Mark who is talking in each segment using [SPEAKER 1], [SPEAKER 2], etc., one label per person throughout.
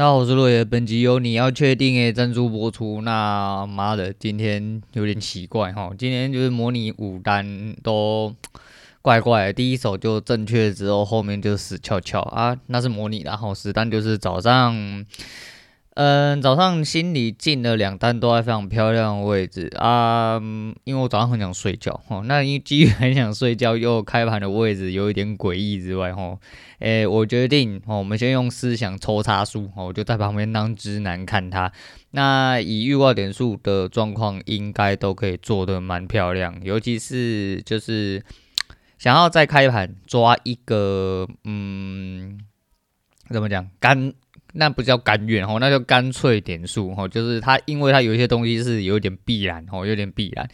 [SPEAKER 1] 大家好，我是落叶。本集由你要确定诶赞助播出。那妈的，今天有点奇怪哈，今天就是模拟五单都怪怪的，第一手就正确之后，后面就死翘翘啊，那是模拟，然后十单就是早上。嗯，早上心里进了两单都在非常漂亮的位置啊，因为我早上很想睡觉哦。那因基于很想睡觉，又开盘的位置有一点诡异之外，吼，诶，我决定哦，我们先用思想抽插数哦，我就在旁边当直男看他。那以预挂点数的状况，应该都可以做得蛮漂亮，尤其是就是想要再开盘抓一个，嗯，怎么讲干。那不叫甘愿吼，那叫干脆点数吼，就是它，因为它有一些东西是有点必然吼，有点必然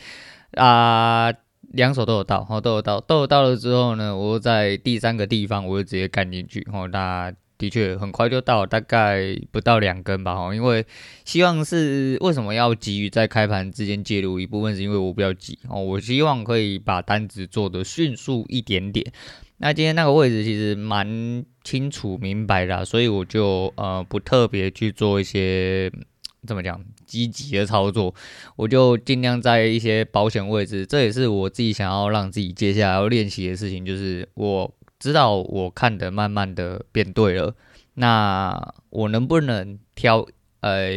[SPEAKER 1] 啊，两手都有到吼，都有到，都有到了之后呢，我在第三个地方我就直接干进去吼，那的确很快就到，大概不到两根吧吼，因为希望是为什么要急于在开盘之间介入一部分，是因为我比较急哦，我希望可以把单子做得迅速一点点。那今天那个位置其实蛮清楚明白的，所以我就呃不特别去做一些怎么讲积极的操作，我就尽量在一些保险位置。这也是我自己想要让自己接下来要练习的事情，就是我知道我看的慢慢的变对了，那我能不能挑呃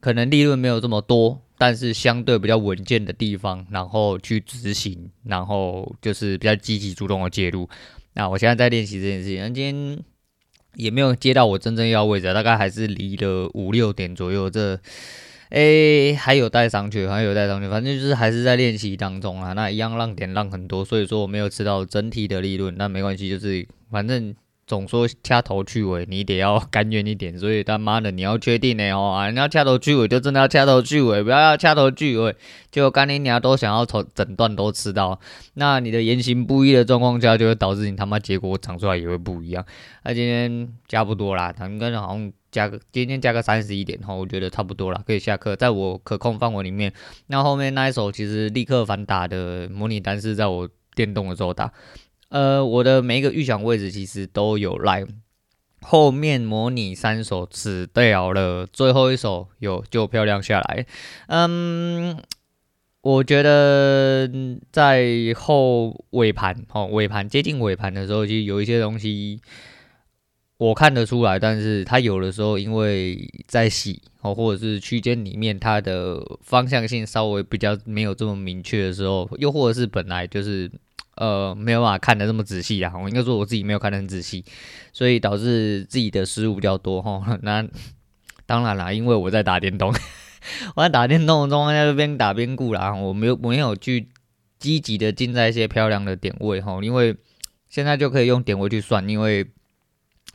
[SPEAKER 1] 可能利润没有这么多，但是相对比较稳健的地方，然后去执行，然后就是比较积极主动的介入。那我现在在练习这件事情，那今天也没有接到我真正要位置，大概还是离了五六点左右。这，诶、还有待商榷，还有待商榷。反正就是还是在练习当中啊。那一样让点让很多，所以说我没有吃到整体的利润，那没关系，就是反正。总说掐头去尾，你得要甘愿一点，所以他妈的你要确定呢哦啊，你要掐头去尾就真的要掐头去尾，不要要掐头去尾，就干你娘都想要从整段都吃到，那你的言行不一的状况下，就会导致你他妈结果长出来也会不一样。那今天加不多啦，他应该好像加个今天加个三十一点哈，我觉得差不多啦，可以下课，在我可控范围里面。那后面那一手其实立刻反打的模拟单是在我电动的时候打。呃，我的每一个预想位置其实都有来，后面模拟三手死掉了，最后一手有就漂亮下来。嗯，我觉得在后尾盘哦，尾盘接近尾盘的时候，其实有一些东西我看得出来，但是它有的时候因为在洗哦，或者是区间里面它的方向性稍微比较没有这么明确的时候，又或者是本来就是。呃，没有办法看的这么仔细啊，我应该说我自己没有看得很仔细，所以导致自己的失误比较多哈。那当然啦，因为我在打电动，我在打电动的状况下边打边顾啦，我没有没有去积极的进在一些漂亮的点位哈，因为现在就可以用点位去算，因为。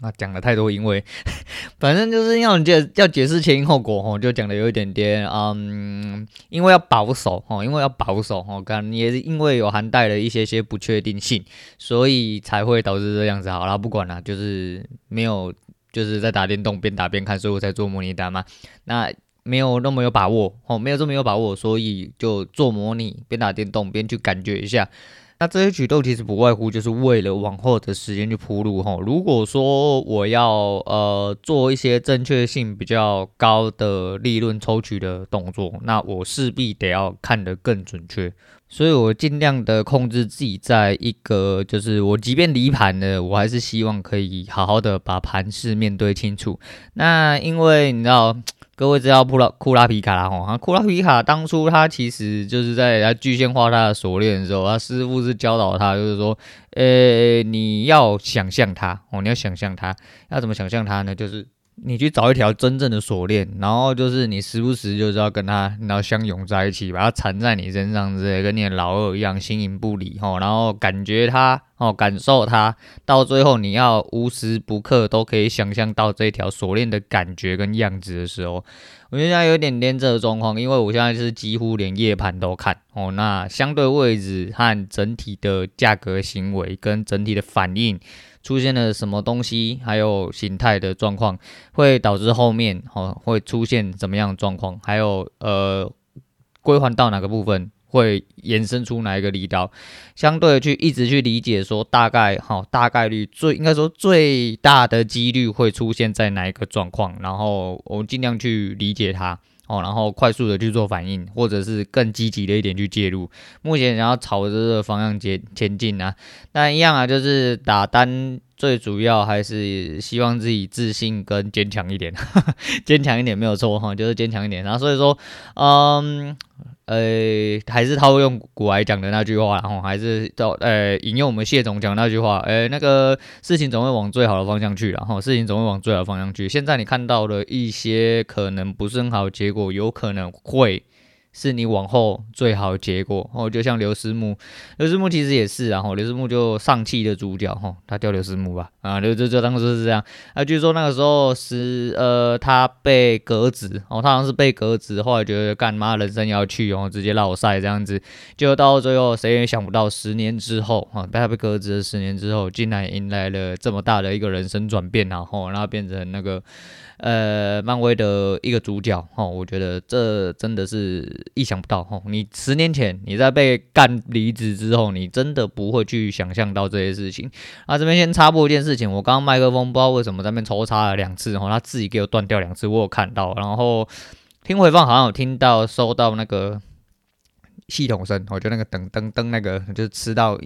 [SPEAKER 1] 啊，讲了太多，因为 反正就是要你解要解释前因后果吼，就讲的有一点点嗯，因为要保守吼，因为要保守吼，刚也是因为有含带了一些些不确定性，所以才会导致这样子。好啦，不管了，就是没有就是在打电动边打边看，所以我才做模拟单嘛。那没有那么有把握哦，没有这么有把握，所以就做模拟边打电动边去感觉一下。那这些举动其实不外乎就是为了往后的时间去铺路哈。如果说我要呃做一些正确性比较高的利润抽取的动作，那我势必得要看得更准确。所以我尽量的控制自己在一个就是我即便离盘了，我还是希望可以好好的把盘势面对清楚。那因为你知道。各位知道库拉库拉皮卡啦吼，库拉皮卡当初他其实就是在他具现化他的锁链的时候，他师傅是教导他，就是说，呃、欸，你要想象他哦，你要想象他，要怎么想象他呢？就是。你去找一条真正的锁链，然后就是你时不时就是要跟它，然后相拥在一起，把它缠在你身上之类，跟你的老二一样形影不离吼，然后感觉它哦，感受它，到最后你要无时不刻都可以想象到这条锁链的感觉跟样子的时候，我觉得现在有点连这个状况，因为我现在是几乎连夜盘都看哦，那相对位置和整体的价格行为跟整体的反应。出现了什么东西，还有形态的状况，会导致后面哦会出现怎么样的状况？还有呃归还到哪个部分会延伸出哪一个力道，相对的去一直去理解说大概哈大概率最应该说最大的几率会出现在哪一个状况，然后我们尽量去理解它。哦，然后快速的去做反应，或者是更积极的一点去介入。目前想要朝着这个方向前前进啊，那一样啊，就是打单最主要还是希望自己自信跟坚强一点，坚强一点没有错哈，就是坚强一点。然后所以说，嗯。呃，还是套用古来讲的那句话，然后还是到呃引用我们谢总讲那句话，呃，那个事情总会往最好的方向去，然后事情总会往最好的方向去。现在你看到的一些可能不是很好的结果，有可能会。是你往后最好的结果。哦，就像刘思慕，刘思慕其实也是啊，刘思慕就上汽的主角哈，他叫刘思慕吧，啊，刘就就当时是这样。啊，据说那个时候是呃，他被革职哦，他好像是被革职，后来觉得干嘛人生要去哦，直接落赛这样子，就到最后谁也想不到，十年之后啊，被他被革职了十年之后，竟然迎来了这么大的一个人生转变，然后然后变成那个。呃，漫威的一个主角哦，我觉得这真的是意想不到哦。你十年前你在被干离职之后，你真的不会去想象到这些事情。啊，这边先插播一件事情，我刚刚麦克风不知道为什么在那边抽插了两次然后，他自己给我断掉两次，我有看到。然后听回放好像有听到收到那个系统声，我觉得那个噔噔噔那个就是吃到。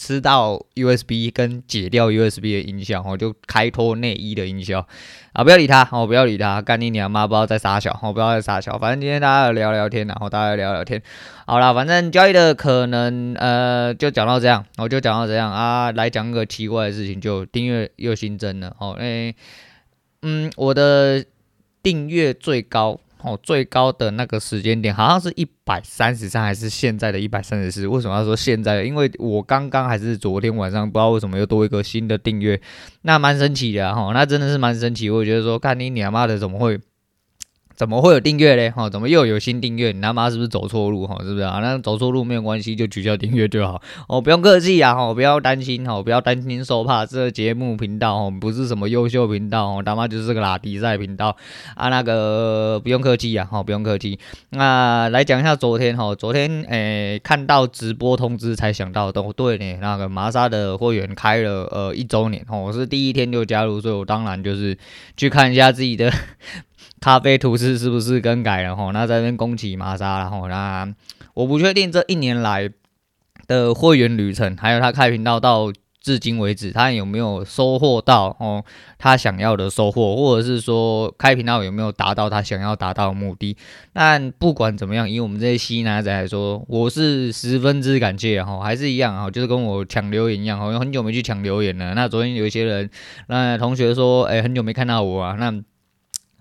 [SPEAKER 1] 吃到 USB 跟解掉 USB 的音效，我就开脱内衣的音效啊！不要理他，我不要理他，干你娘妈！不要再撒小，我不要再撒小。反正今天大家聊聊天，然后大家聊聊天。好了，反正交易的可能呃，就讲到这样，我就讲到这样啊。来讲个奇怪的事情，就订阅又新增了哦。哎，嗯，我的订阅最高。哦，最高的那个时间点好像是一百三十三，还是现在的一百三十四？为什么要说现在？因为我刚刚还是昨天晚上，不知道为什么又多一个新的订阅，那蛮神奇的哈，那真的是蛮神奇。我觉得说，看你娘妈的怎么会？怎么会有订阅嘞？哈，怎么又有新订阅？你他妈是不是走错路？哈，是不是啊？那走错路没有关系，就取消订阅就好。哦，不用客气啊，哈，不要担心，哈，不要担心受怕。这节目频道，哈，不是什么优秀频道，哦，他妈就是个拉迪赛频道啊。那个不用客气啊，哈，不用客气。那来讲一下昨天，哈，昨天诶看到直播通知才想到，都对呢。那个玛莎的会员开了呃一周年，哈，我是第一天就加入，所以我当然就是去看一下自己的。咖啡图示是不是更改了吼？那这边恭喜玛莎了吼。那我不确定这一年来的会员旅程，还有他开频道到至今为止，他有没有收获到哦他想要的收获，或者是说开频道有没有达到他想要达到的目的？但不管怎么样，以我们这些西男仔来说，我是十分之感谢哈，还是一样哈，就是跟我抢留言一样，好像很久没去抢留言了。那昨天有一些人，那同学说，哎、很久没看到我啊，那。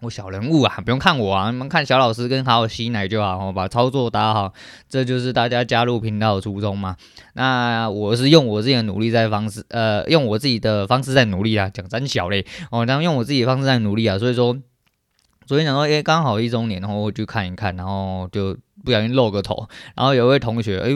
[SPEAKER 1] 我小人物啊，不用看我啊，你们看小老师跟好好吸奶就好，把操作打好，这就是大家加入频道的初衷嘛。那我是用我自己的努力在方式，呃，用我自己的方式在努力啊，讲真小嘞哦，然后用我自己的方式在努力啊，所以说昨天讲说，诶，刚好一周年，然后我去看一看，然后就不小心露个头，然后有位同学，哎，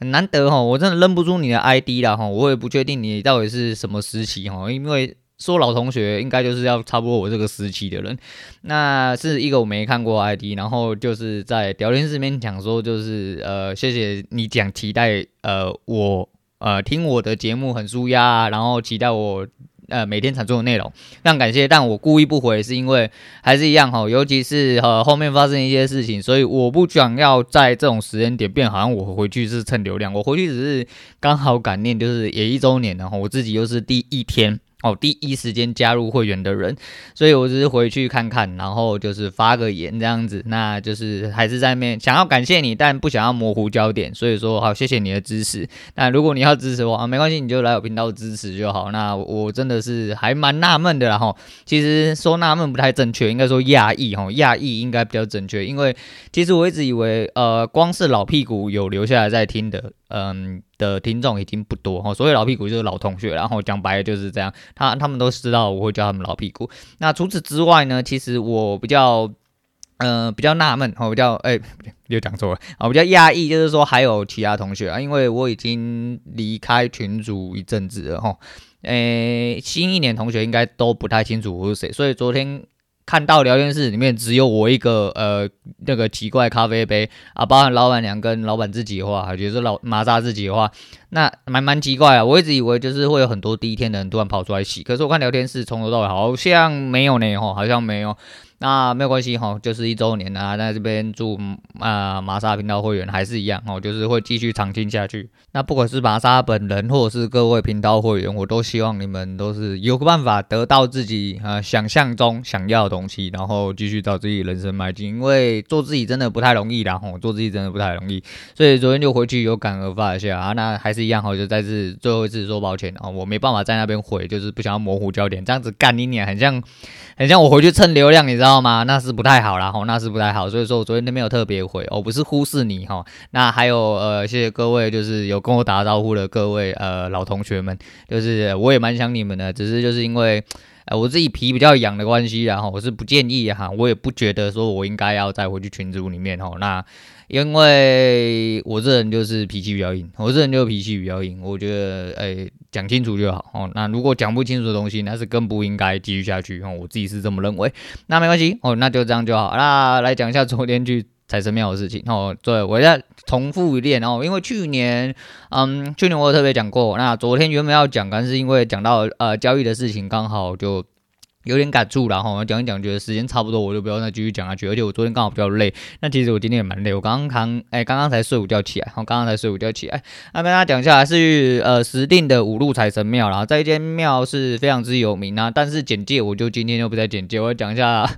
[SPEAKER 1] 很难得哈，我真的认不出你的 ID 了哈，我也不确定你到底是什么时期哈，因为。说老同学应该就是要差不多我这个时期的人，那是一个我没看过 ID，然后就是在聊天室里面讲说，就是呃谢谢你讲期待呃我呃听我的节目很舒压，然后期待我呃每天产出的内容，非常感谢。但我故意不回是因为还是一样哈，尤其是呃后面发生一些事情，所以我不想要在这种时间点变好像我回去是蹭流量，我回去只是刚好感念，就是也一周年，然后我自己又是第一天。哦，第一时间加入会员的人，所以我只是回去看看，然后就是发个言这样子，那就是还是在面想要感谢你，但不想要模糊焦点，所以说好，谢谢你的支持。那如果你要支持我啊，没关系，你就来我频道支持就好。那我真的是还蛮纳闷的啦哈，其实说纳闷不太正确，应该说讶异哈，讶异应该比较正确，因为其实我一直以为呃，光是老屁股有留下来在听的。嗯的听众已经不多哈，所谓老屁股就是老同学，然后讲白了就是这样，他他们都知道我会叫他们老屁股。那除此之外呢，其实我比较嗯、比较纳闷，我比较哎又讲错了，我比较讶异，就是说还有其他同学啊，因为我已经离开群组一阵子了哈，诶新一年同学应该都不太清楚我是谁，所以昨天。看到聊天室里面只有我一个呃那个奇怪咖啡杯啊，包含老板娘跟老板自己的话，还是老玛莎自己的话，那蛮蛮奇怪啊。我一直以为就是会有很多第一天的人突然跑出来洗，可是我看聊天室从头到尾好像没有呢，吼，好像没有。那没有关系哈，就是一周年啊，在这边祝啊玛莎频道会员还是一样哦，就是会继续长青下去。那不管是玛莎本人或者是各位频道会员，我都希望你们都是有个办法得到自己啊想象中想要的东西，然后继续找自己人生迈进。因为做自己真的不太容易啦，吼，做自己真的不太容易。所以昨天就回去有感而发一下啊，那还是一样哈，就再次最后一次说抱歉啊，我没办法在那边回，就是不想要模糊焦点，这样子干你脸很像很像我回去蹭流量，你知道。知道吗？那是不太好啦，吼，那是不太好。所以说我昨天都没有特别回，我不是忽视你哈。那还有呃，谢谢各位，就是有跟我打招呼的各位呃老同学们，就是我也蛮想你们的，只是就是因为呃我自己皮比较痒的关系，然后我是不建议哈，我也不觉得说我应该要再回去群组里面吼。那因为我这人就是脾气比较硬，我这人就脾气比较硬，我觉得哎。讲清楚就好哦。那如果讲不清楚的东西，那是更不应该继续下去哦。我自己是这么认为。那没关系哦，那就这样就好。那来讲一下昨天去财神庙的事情哦。对，我再重复一遍哦，因为去年，嗯，去年我有特别讲过。那昨天原本要讲，但是因为讲到呃交易的事情，刚好就。有点感触了哈，讲一讲，觉得时间差不多，我就不要再继续讲下去。而且我昨天刚好比较累，那其实我今天也蛮累，我刚刚哎，刚刚才睡午觉起来，然后刚刚才睡午觉起来。那跟大家讲一下，是呃石定的五路财神庙，然后这一间庙是非常之有名啊。但是简介我就今天就不再简介，我要讲一下。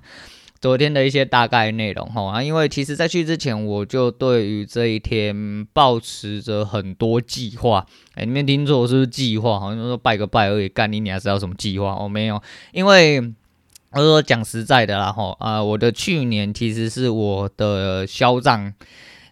[SPEAKER 1] 昨天的一些大概内容哈啊，因为其实在去之前我就对于这一天抱持着很多计划。哎，你们听错是不是计划？好像说拜个拜而已，干你你还是要什么计划？我没有，因为我说讲实在的啦哈啊，我的去年其实是我的销账，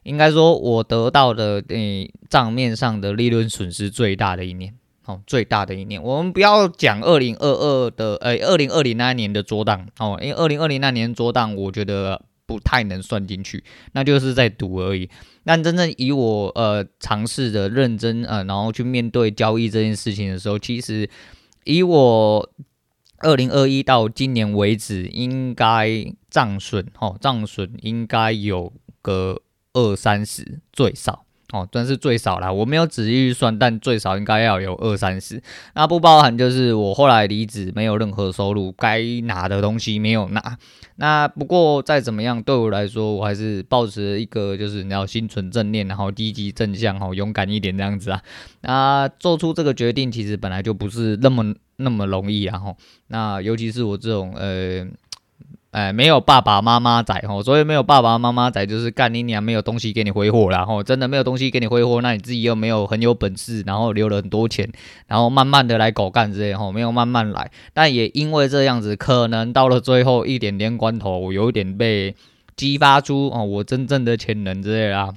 [SPEAKER 1] 应该说我得到的诶账面上的利润损失最大的一年。哦，最大的一年，我们不要讲二零二二的，呃，二零二零那年的桌档哦，因为二零二零那年桌档，我觉得不太能算进去，那就是在赌而已。但真正以我呃尝试的认真呃，然后去面对交易这件事情的时候，其实以我二零二一到今年为止，应该账损哦，账损应该有个二三十最少。哦，真是最少啦，我没有仔细预算，但最少应该要有二三十。那不包含就是我后来离职，没有任何收入，该拿的东西没有拿。那不过再怎么样，对我来说，我还是保持一个就是你要心存正念，然后积极正向，好勇敢一点这样子啊。那做出这个决定，其实本来就不是那么那么容易啊。吼，那尤其是我这种呃。哎，没有爸爸妈妈仔吼，所以没有爸爸妈妈仔就是干你娘，没有东西给你挥霍啦吼，真的没有东西给你挥霍，那你自己又没有很有本事，然后留了很多钱，然后慢慢的来狗干之类吼，没有慢慢来，但也因为这样子，可能到了最后一点点关头，我有一点被激发出哦，我真正的潜能之类啦。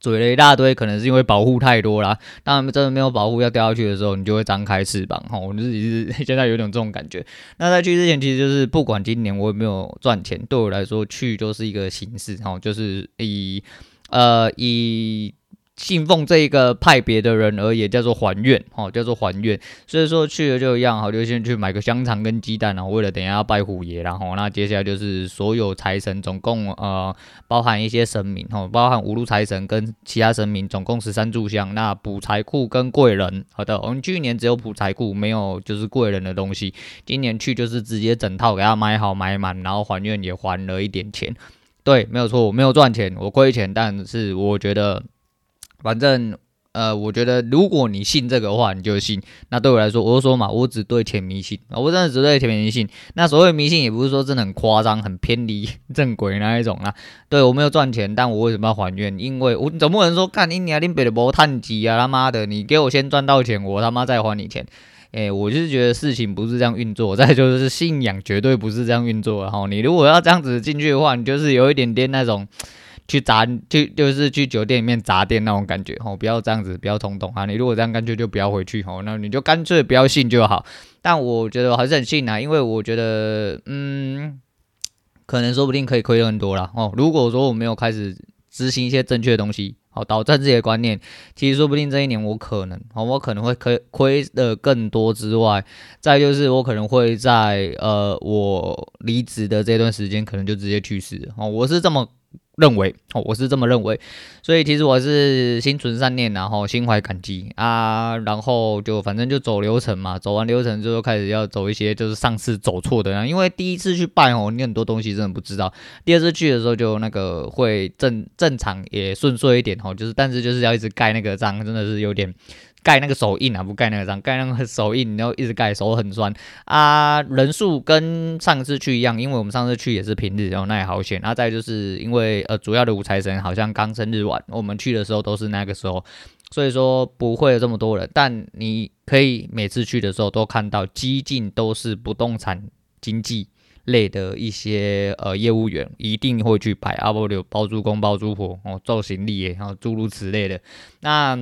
[SPEAKER 1] 嘴了一大堆，可能是因为保护太多啦。当然，真的没有保护要掉下去的时候，你就会张开翅膀。吼，我自己是 现在有点这种感觉。那在去之前，其实就是不管今年我有没有赚钱，对我来说去就是一个形式。哈，就是以呃以。信奉这一个派别的人而言，叫做还愿，哦，叫做还愿。所以说去了就一样，好，就先去买个香肠跟鸡蛋，然后为了等一下要拜虎爷，然后那接下来就是所有财神，总共呃包含一些神明，哦，包含五路财神跟其他神明，总共十三炷香。那补财库跟贵人，好的，我们去年只有补财库，没有就是贵人的东西。今年去就是直接整套给他买好买满，然后还愿也还了一点钱。对，没有错，我没有赚钱，我亏钱，但是我觉得。反正，呃，我觉得如果你信这个话，你就信。那对我来说，我就说嘛，我只对钱迷信，我真的只对钱迷信。那所谓迷信，也不是说真的很夸张、很偏离正轨那一种啦。对，我没有赚钱，但我为什么要还愿？因为我总不能说，看你你还拎别的波探机啊，他妈的，你给我先赚到钱，我他妈再还你钱。哎、欸，我就是觉得事情不是这样运作。再就是信仰绝对不是这样运作的哈。你如果要这样子进去的话，你就是有一点点那种。去砸，去就是去酒店里面砸店那种感觉吼，不要这样子，不要冲动啊！你如果这样干脆就不要回去吼，那你就干脆不要信就好。但我觉得我还是很信啊，因为我觉得，嗯，可能说不定可以亏很多啦哦。如果说我没有开始执行一些正确的东西好，导正自己的观念，其实说不定这一年我可能，哦，我可能会亏亏的更多之外，再就是我可能会在呃我离职的这段时间，可能就直接去世，哦，我是这么。认为哦，我是这么认为，所以其实我是心存善念，然后心怀感激啊，然后就反正就走流程嘛，走完流程之后开始要走一些就是上次走错的，因为第一次去拜哦，你很多东西真的不知道，第二次去的时候就那个会正正常也顺遂一点哦，就是但是就是要一直盖那个章，真的是有点。盖那个手印啊，不盖那个章，盖那个手印，然后一直盖，手很酸啊。人数跟上次去一样，因为我们上次去也是平日，然后那也好险。然后再就是因为呃，主要的五财神好像刚生日晚，我们去的时候都是那个时候，所以说不会有这么多人。但你可以每次去的时候都看到，几近都是不动产经济类的一些呃业务员，一定会去摆阿波罗包租公包租婆哦，做行李，然后诸如此类的那。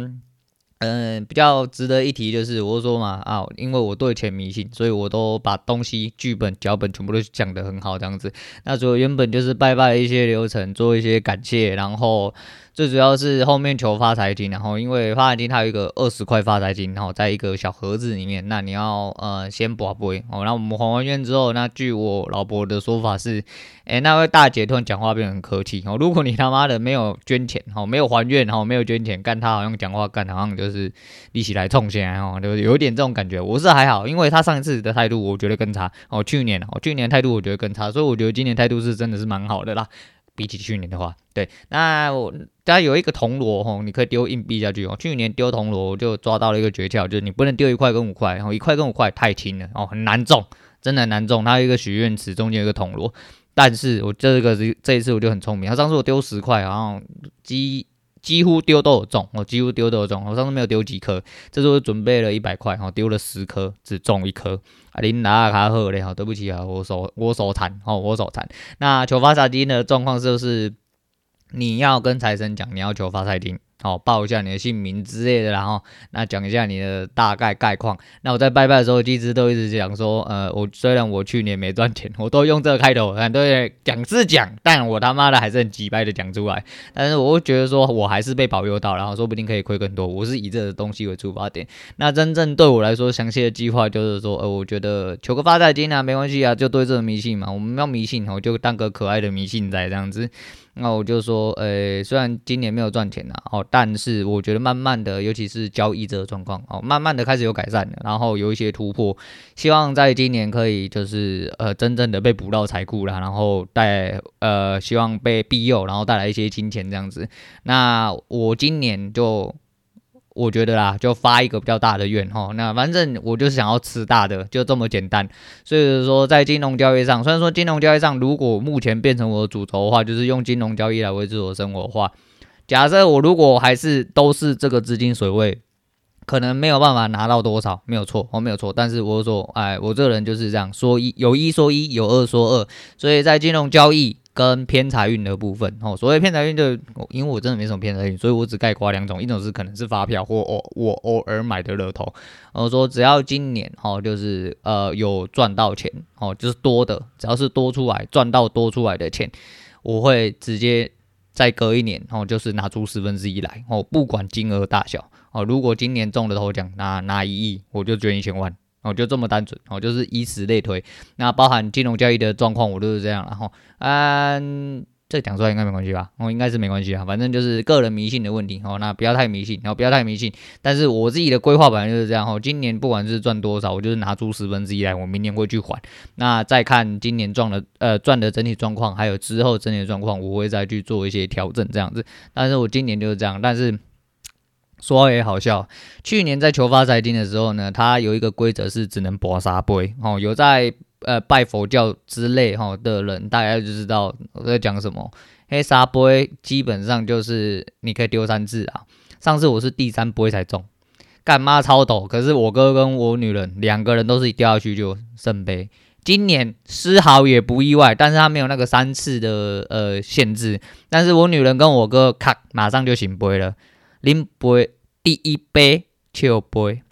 [SPEAKER 1] 嗯，比较值得一提就是，我说嘛啊，因为我对钱迷信，所以我都把东西、剧本、脚本全部都讲得很好，这样子。那所以原本就是拜拜一些流程，做一些感谢，然后。最主要是后面求发财金，然后因为发财金它有一个二十块发财金，然后在一个小盒子里面，那你要呃先博杯哦。然后我们还完愿之后，那据我老婆的说法是，哎，那位大姐突然讲话变得很客气哦。如果你他妈的没有捐钱哦，没有还愿哦，没有捐钱，干他好像讲话干好像就是一起来冲钱哦，就有一点这种感觉。我是还好，因为他上一次的态度我觉得更差哦，去年哦，去年态度我觉得更差，所以我觉得今年态度是真的是蛮好的啦。比起去年的话，对，那我大家有一个铜锣吼，你可以丢硬币下去哦。去年丢铜锣就抓到了一个诀窍，就是你不能丢一块跟五块，然后一块跟五块太轻了哦，很难中，真的很难中。它有一个许愿池，中间有一个铜锣，但是我这个这一次我就很聪明，他上次我丢十块，然后鸡几乎丢都有中，我几乎丢都有中。我上次没有丢几颗，这次我准备了一百块，哈丢了十颗，只中一颗。啊，您拿卡喝嘞，好，对不起啊，我手我手残，哦，我手残。那求发财金的状况是不是，你要跟财神讲，你要求发财金。好，报一下你的姓名之类的，然后那讲一下你的大概概况。那我在拜拜的时候，一直都一直讲说，呃，我虽然我去年没赚钱，我都用这个开头，很多人讲是讲，但我他妈的还是很机掰的讲出来。但是我觉得说我还是被保佑到，然后说不定可以亏更多。我是以这个东西为出发点。那真正对我来说，详细的计划就是说，呃，我觉得求个发财金啊，没关系啊，就对这个迷信嘛，我们要迷信，我就当个可爱的迷信仔这样子。那我就说，呃、虽然今年没有赚钱呐，哦，但是我觉得慢慢的，尤其是交易这个状况，哦，慢慢的开始有改善，然后有一些突破，希望在今年可以就是呃真正的被捕到财库啦，然后带呃希望被庇佑，然后带来一些金钱这样子。那我今年就。我觉得啦，就发一个比较大的愿哈。那反正我就是想要吃大的，就这么简单。所以说，在金融交易上，虽然说金融交易上，如果目前变成我的主轴的话，就是用金融交易来维持我生活的话，假设我如果还是都是这个资金水位，可能没有办法拿到多少，没有错，我没有错。但是我说，哎，我这个人就是这样，说一有一说一，有二说二。所以在金融交易。跟偏财运的部分哦，所谓偏财运就因为我真的没什么偏财运，所以我只概括两种，一种是可能是发票或我我偶尔买的乐透。我说只要今年哦，就是呃有赚到钱哦，就是多的，只要是多出来赚到多出来的钱，我会直接再隔一年哦，就是拿出十分之一来哦，不管金额大小哦。如果今年中了头奖拿拿一亿，我就捐一千万。哦，就这么单纯哦，就是以此类推。那包含金融交易的状况，我都是这样。然后，嗯，这讲出来应该没关系吧？哦，应该是没关系啊。反正就是个人迷信的问题哦。那不要太迷信，然后不要太迷信。但是我自己的规划本来就是这样哦。今年不管是赚多少，我就是拿出十分之一来，我明年会去还。那再看今年赚的呃赚的整体状况，还有之后整体的状况，我会再去做一些调整这样子。但是我今年就是这样，但是。说也好笑，去年在求发财金的时候呢，它有一个规则是只能博三杯哦。有在呃拜佛教之类哈的人，大家就知道我在讲什么。黑沙杯基本上就是你可以丢三次啊。上次我是第三杯才中，干妈超抖。可是我哥跟我女人两个人都是一掉下去就圣杯。今年丝毫也不意外，但是他没有那个三次的呃限制。但是我女人跟我哥咔马上就醒杯了。拎杯第一杯就杯，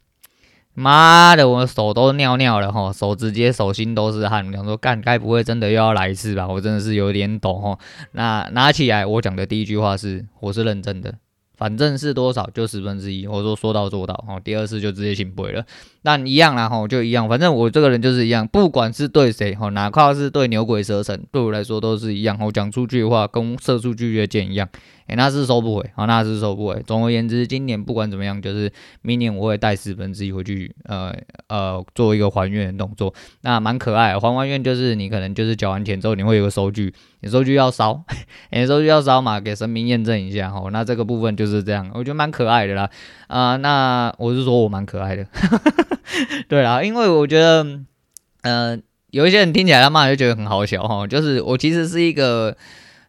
[SPEAKER 1] 妈的，我手都尿尿了哈，手直接手心都是汗。我想说，干，该不会真的又要来一次吧？我真的是有点懂哈。那拿起来，我讲的第一句话是：我是认真的，反正是多少就十分之一，我说说到做到哦。第二次就直接请杯了，但一样啦吼，就一样。反正我这个人就是一样，不管是对谁吼，哪怕是对牛鬼蛇神，对我来说都是一样。我讲出去的话跟射出去的箭一样，哎，那是收不回，好，那是收不回。总而言之，今年不管怎么样，就是明年我会带十分之一回去，呃呃，做一个还愿的动作，那蛮可爱的。还完愿就是你可能就是缴完钱之后，你会有个收据，你收据要烧，你收据要烧嘛，给神明验证一下吼。那这个部分。就是这样，我觉得蛮可爱的啦，啊、那我是说我蛮可爱的，对啦，因为我觉得，嗯、呃，有一些人听起来他妈就觉得很好笑哈，就是我其实是一个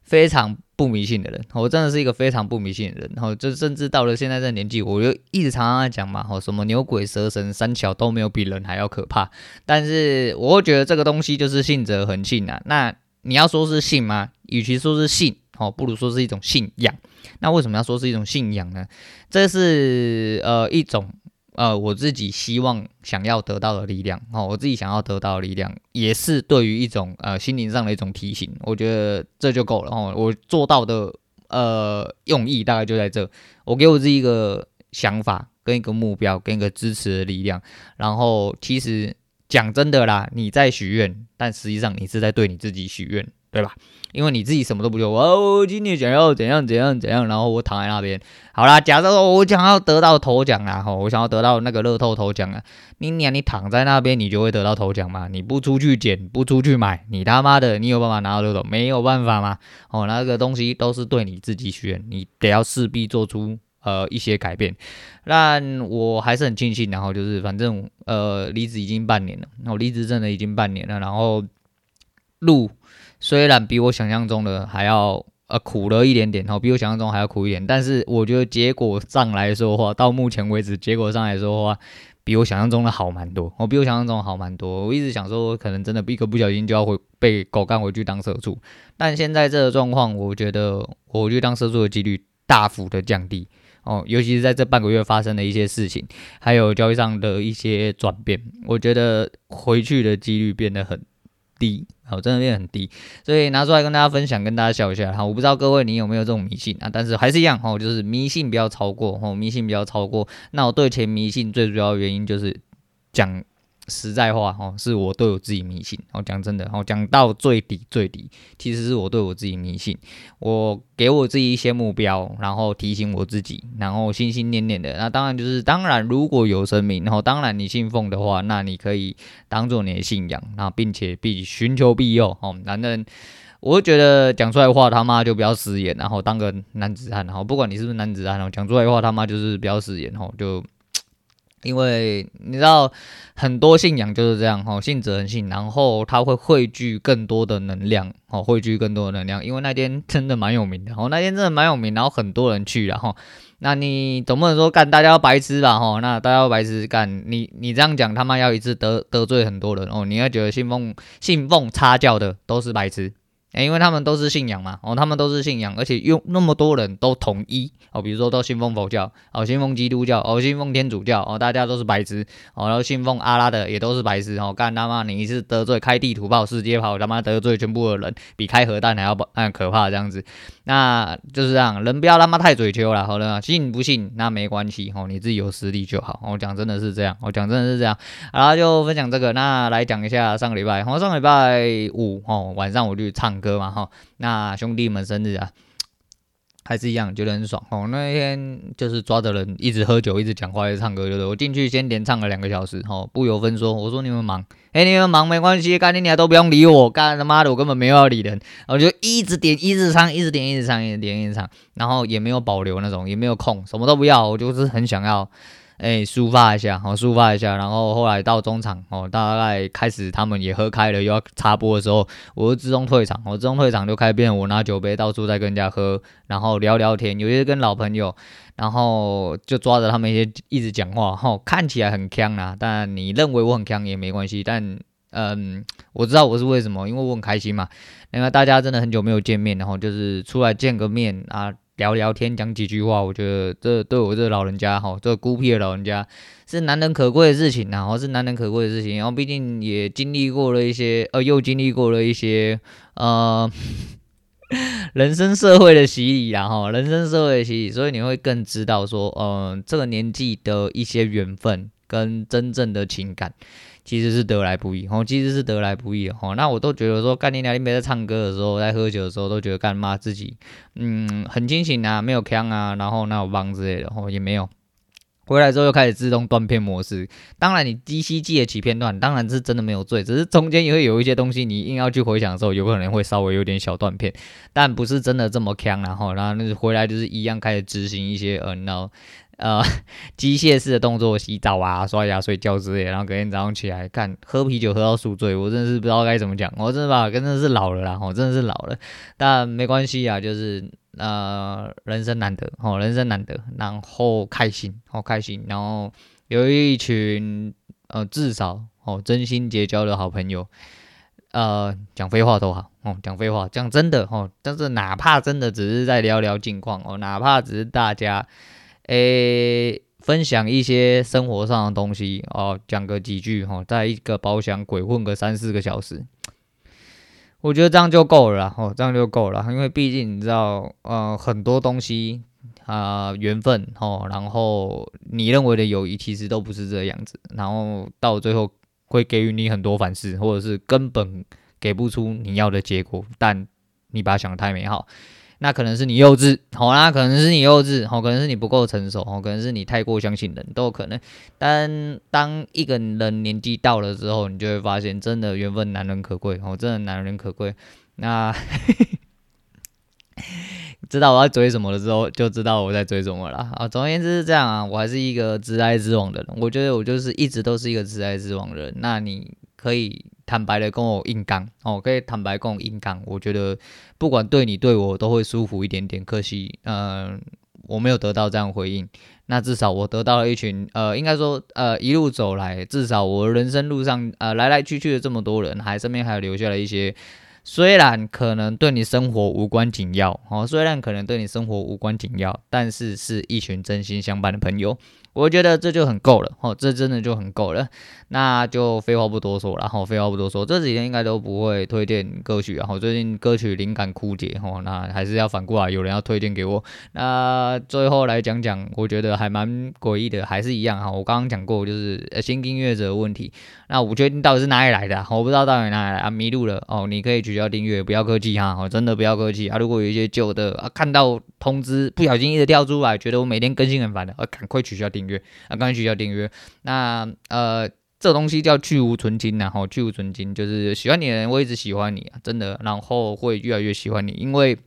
[SPEAKER 1] 非常不迷信的人，我真的是一个非常不迷信的人，然后就甚至到了现在这年纪，我就一直常常在讲嘛，吼，什么牛鬼蛇神三小都没有比人还要可怕，但是我会觉得这个东西就是信则恒信啊，那你要说是信吗？与其说是信。哦，不如说是一种信仰。那为什么要说是一种信仰呢？这是呃一种呃我自己希望想要得到的力量。哦，我自己想要得到的力量，也是对于一种呃心灵上的一种提醒。我觉得这就够了。哦，我做到的呃用意大概就在这。我给我自己一个想法，跟一个目标，跟一个支持的力量。然后其实讲真的啦，你在许愿，但实际上你是在对你自己许愿。对吧？因为你自己什么都不做，我今天想要怎样怎样怎样，然后我躺在那边。好啦，假设说我想要得到头奖啊，吼，我想要得到那个乐透头奖啊，你娘，你躺在那边，你就会得到头奖吗？你不出去捡，不出去买，你他妈的，你有办法拿到乐透？没有办法吗？哦，那个东西都是对你自己选，你得要势必做出呃一些改变。但我还是很庆幸，然后就是反正呃离职已经半年了，我离职真的已经半年了，然后路。虽然比我想象中的还要呃苦了一点点，哦，比我想象中还要苦一点，但是我觉得结果上来说的话，到目前为止结果上来说的话，比我想象中的好蛮多，我比我想象中好蛮多。我一直想说，可能真的一个不小心就要会被狗干回去当社畜，但现在这个状况，我觉得我去当社畜的几率大幅的降低哦，尤其是在这半个月发生的一些事情，还有交易上的一些转变，我觉得回去的几率变得很低。好，真的变很低，所以拿出来跟大家分享，跟大家笑一下。好，我不知道各位你有没有这种迷信啊？但是还是一样，哦，就是迷信不要超过，哦，迷信不要超过。那我对钱迷信最主要原因就是讲。实在话，哦，是我对我自己迷信。哦，讲真的，哦，讲到最底最底，其实是我对我自己迷信。我给我自己一些目标，然后提醒我自己，然后心心念念的。那当然就是，当然如果有神明，然后当然你信奉的话，那你可以当做你的信仰，那并且必寻求庇佑。哦，男人我觉得讲出来的话他妈就不要食言，然后当个男子汉。然后不管你是不是男子汉，讲出来的话他妈就是不要食言，吼就。因为你知道很多信仰就是这样哈，信则恒信，然后它会汇聚更多的能量，哦，汇聚更多的能量。因为那天真的蛮有名的，哦，那天真的蛮有名，然后很多人去了哈。那你总不能说干大家要白痴吧哈？那大家要白痴干，你你这样讲他妈要一次得得罪很多人哦，你要觉得信奉信奉插教的都是白痴。欸、因为他们都是信仰嘛，哦，他们都是信仰，而且用那么多人都统一，哦，比如说都信奉佛教，哦，信奉基督教，哦，信奉天主教，哦，大家都是白痴，哦，然后信奉阿拉的也都是白痴，哦，干他妈你是得罪开地图炮、世界炮，他妈得罪全部的人，比开核弹还要不可怕这样子，那就是这样，人不要他妈太嘴秋了，好了，信不信那没关系，哦，你自己有实力就好，我、讲真的是这样，我、讲真的是这样，然后就分享这个，那来讲一下上个礼拜，哦，上个礼拜五，哦，晚上我去唱歌。嘛哈，那兄弟们生日啊，还是一样觉得很爽哦。那天就是抓着人一直喝酒，一直讲话，一直唱歌，就是？我进去先连唱了两个小时，哦，不由分说，我说你们忙，哎，你们忙没关系，干你俩都不用理我，干他妈的我根本没有要理人，我就一直点，一直唱，一直点，一直唱，一直点，一直唱，然后也没有保留那种，也没有空，什么都不要，我就是很想要。哎，抒发一下，好，抒发一下，然后后来到中场，哦，大概开始他们也喝开了，又要插播的时候，我就自动退场，我自动退场就开始变我拿酒杯到处在跟人家喝，然后聊聊天，有些跟老朋友，然后就抓着他们一些一直讲话，哈，看起来很锵啊，但你认为我很锵也没关系，但嗯，我知道我是为什么，因为我很开心嘛，因为大家真的很久没有见面，然后就是出来见个面啊。聊聊天，讲几句话，我觉得这对我这老人家哈，这孤僻的老人家是难能可贵的事情呐，哦，是难能可贵的事情。然后毕竟也经历过了一些，呃，又经历过了一些，呃，人生社会的洗礼然后人生社会的洗礼，所以你会更知道说，嗯、这个年纪的一些缘分跟真正的情感，其实是得来不易，哦，其实是得来不易的，哦，那我都觉得说，干你娘，你没在唱歌的时候，在喝酒的时候，都觉得干妈自己，嗯，很清醒啊，没有锵啊，然后那有帮之类的，哦，也没有。回来之后又开始自动断片模式，当然你依稀记得起片段，当然是真的没有醉，只是中间也会有一些东西，你硬要去回想的时候，有可能会稍微有点小断片，但不是真的这么锵，然后然后那回来就是一样开始执行一些呃，然后呃 机械式的动作，洗澡啊、刷牙、睡觉之类，然后隔天早上起来看喝啤酒喝到宿醉，我真的是不知道该怎么讲，我真的吧，真的是老了啦，我真的是老了，但没关系啊，就是。呃，人生难得哦，人生难得，然后开心，哦、开心，然后有一群呃，至少哦，真心结交的好朋友，呃，讲废话都好哦，讲废话，讲真的哦，但是哪怕真的只是在聊聊近况哦，哪怕只是大家诶分享一些生活上的东西哦，讲个几句哦，在一个包厢鬼混个三四个小时。我觉得这样就够了哦，这样就够了，因为毕竟你知道，呃，很多东西啊，缘、分哦，然后你认为的友谊其实都不是这样子，然后到最后会给予你很多反思，或者是根本给不出你要的结果，但你把它想得太美好。那可能是你幼稚，好啦，可能是你幼稚，好，可能是你不够成熟，好，可能是你太过相信人，都有可能。但当一个人年纪到了之后，你就会发现，真的缘分难能可贵，哦，真的难能可贵。那 知道我要追什么了之后，就知道我在追什么了啊。总而言之是这样啊，我还是一个直来直往的人，我觉得我就是一直都是一个直来直往的人。那你可以。坦白的跟我硬刚哦，可以坦白跟我硬刚，我觉得不管对你对我都会舒服一点点。可惜，嗯、我没有得到这样回应。那至少我得到了一群，呃，应该说，呃，一路走来，至少我人生路上，呃，来来去去的这么多人，还身边还有留下了一些，虽然可能对你生活无关紧要哦，虽然可能对你生活无关紧要，但是是一群真心相伴的朋友。我觉得这就很够了哦，这真的就很够了。那就废话不多说了，然后废话不多说，这几天应该都不会推荐歌曲，然后最近歌曲灵感枯竭哦，那还是要反过来有人要推荐给我。那最后来讲讲，我觉得还蛮诡异的，还是一样哈，我刚刚讲过就是呃新订阅者的问题。那我不确定到底是哪里来的，我不知道到底哪里来啊，迷路了哦。你可以去不要订阅，不要客气哈，我真的不要客气啊。如果有一些旧的啊，看到通知不小心一直跳出来，觉得我每天更新很烦的，啊，赶快取消订阅。啊，赶快取消订阅，那呃，这东西叫去无存金，然后去无存金就是喜欢你的人，会一直喜欢你啊，真的，然后会越来越喜欢你，因为。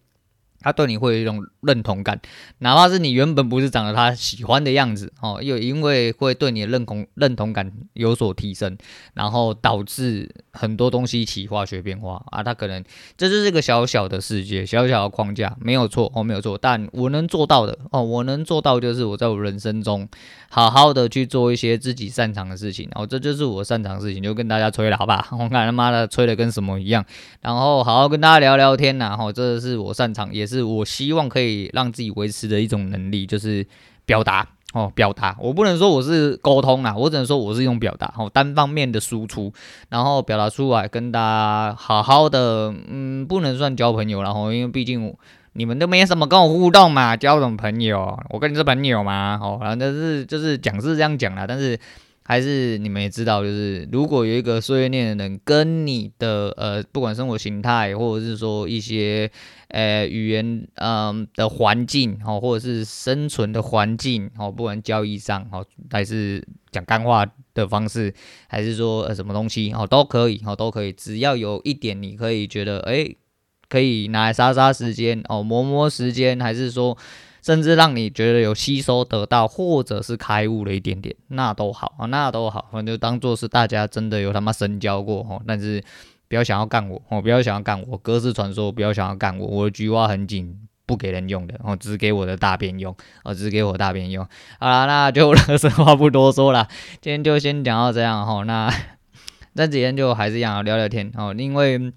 [SPEAKER 1] 他对你会有一种认同感，哪怕是你原本不是长得他喜欢的样子哦，又因为会对你的认同认同感有所提升，然后导致很多东西起化学变化。啊，他可能这就是一个小小的世界，小小的框架，没有错哦，没有错，但我能做到的哦，我能做到就是我在我人生中好好的去做一些自己擅长的事情，哦这就是我擅长的事情，就跟大家吹了，好吧，我看他妈的吹的跟什么一样，然后好好跟大家聊聊天呐，吼，这是我擅长也。是我希望可以让自己维持的一种能力，就是表达哦，表达。我不能说我是沟通啊，我只能说我是一种表达，哦，单方面的输出，然后表达出来，跟大家好好的，嗯，不能算交朋友，然后因为毕竟你们都没什么跟我互动嘛，交什么朋友？我跟你是朋友嘛？哦，反正是就是讲是这样讲啦，但是。还是你们也知道，就是如果有一个碎碎念的人跟你的呃，不管生活形态，或者是说一些呃语言嗯、的环境哦，或者是生存的环境哦，不管交易上哦，还是讲干话的方式，还是说呃什么东西哦，都可以哦，都可以，只要有一点你可以觉得哎，可以拿来杀杀时间哦，磨磨时间，还是说。甚至让你觉得有吸收得到，或者是开悟了一点点，那都好啊，那都好，反正就当做是大家真的有他妈深交过哦。但是不要想要干我哦，不要想要干我，格式传说不要想要干我，我的菊花很紧，不给人用的哦，只给我的大便用哦，只给我大便用。好啦，那就 垃圾话不多说了，今天就先讲到这样哦。那 那几天就还是一样聊聊天哦，因为。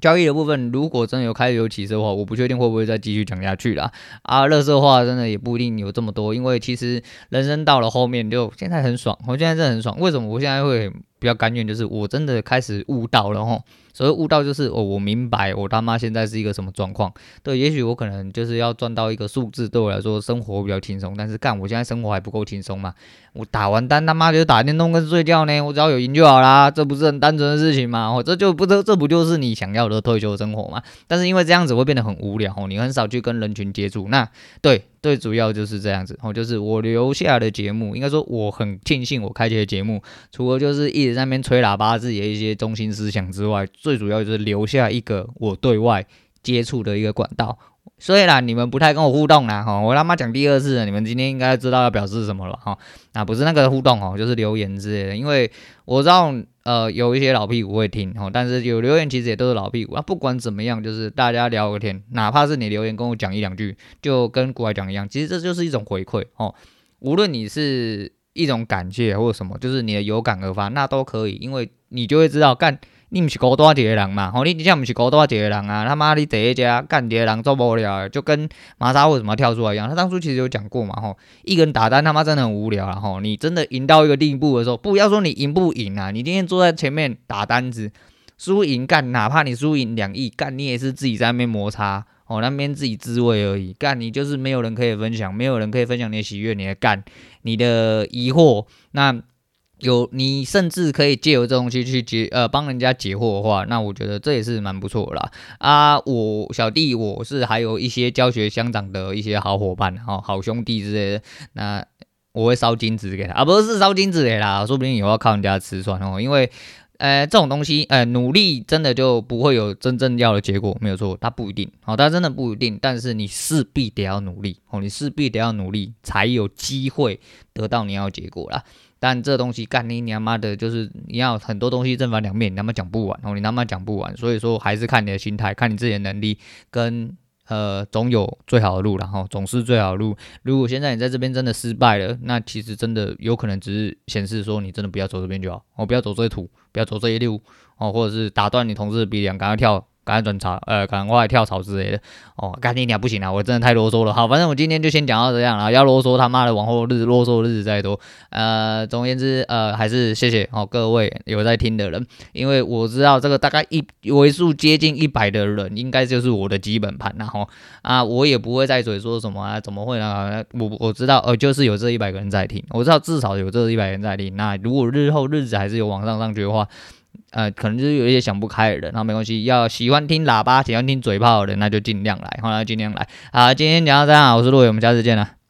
[SPEAKER 1] 交易的部分，如果真的有开始有起色的话，我不确定会不会再继续讲下去啦。啊，乐色话真的也不一定有这么多，因为其实人生到了后面就现在很爽，我现在真的很爽。为什么我现在会比较甘愿？就是我真的开始悟到了吼，所谓悟道就是哦，我明白我他妈现在是一个什么状况。对，也许我可能就是要赚到一个数字，对我来说生活比较轻松。但是干，我现在生活还不够轻松嘛？我打完单他妈就打电动跟睡觉呢，我只要有赢就好啦，这不是很单纯的事情吗？哦，这就不这这不就是你想要的退休生活吗？但是因为这样子会变得很无聊哦，你很少去跟人群接触。那对。最主要就是这样子哦，就是我留下的节目，应该说我很庆幸我开启的节目，除了就是一直在那边吹喇叭自己的一些中心思想之外，最主要就是留下一个我对外接触的一个管道。虽然，你们不太跟我互动啦，哈，我他妈讲第二次了，你们今天应该知道要表示什么了，哈，那不是那个互动哦，就是留言之类的，因为我知道，呃，有一些老屁股会听，哈，但是有留言其实也都是老屁股，啊，不管怎么样，就是大家聊个天，哪怕是你留言跟我讲一两句，就跟国外讲一样，其实这就是一种回馈，哦，无论你是一种感谢或者什么，就是你的有感而发，那都可以，因为你就会知道干。你不是孤单一个人嘛？吼，你你这样不是孤单一个人啊？他妈你第一家干一个人做无聊，就跟马莎为什么跳出来一样。他当初其实有讲过嘛，吼，一个人打单他妈真的很无聊，然后你真的赢到一个地步的时候，不要说你赢不赢啊，你今天坐在前面打单子，输赢干，哪怕你输赢两亿干，你也是自己在那边摩擦，哦，那边自己滋味而已。干，你就是没有人可以分享，没有人可以分享你的喜悦，你的干，你的疑惑，那。有你甚至可以借由这东西去解呃帮人家解惑的话，那我觉得这也是蛮不错的啦啊！我小弟我是还有一些教学相长的一些好伙伴哈、哦，好兄弟之类的，那我会烧金子给他啊，不是烧金子给他，说不定以后要靠人家吃穿哦，因为呃这种东西呃努力真的就不会有真正要的结果，没有错，它不一定哦，它真的不一定，但是你势必得要努力哦，你势必得要努力才有机会得到你要结果啦。但这东西干你娘妈的，就是你要很多东西正反两面，你他妈讲不完哦，你他妈讲不完，所以说还是看你的心态，看你自己的能力，跟呃总有最好的路，然后总是最好的路。如果现在你在这边真的失败了，那其实真的有可能只是显示说你真的不要走这边就好，哦，不要走这一途，不要走这一路哦，或者是打断你同事的鼻梁，赶快跳。赶快转槽，呃，赶快跳槽之类的，哦，赶紧点不行了，我真的太啰嗦了。好，反正我今天就先讲到这样了，要啰嗦他妈的往后日子啰嗦日子再多，呃，总而言之，呃，还是谢谢哦各位有在听的人，因为我知道这个大概一为数接近一百的人，应该就是我的基本盘，然后啊，我也不会再嘴说什么啊，怎么会呢？我我知道，呃，就是有这一百个人在听，我知道至少有这一百个人在听。那如果日后日子还是有往上上去的话，呃，可能就是有一些想不开的人，那没关系。要喜欢听喇叭、喜欢听嘴炮的人，那就尽量来，好，那尽量来。好，今天讲到这样，我是陆伟，我们下次见了。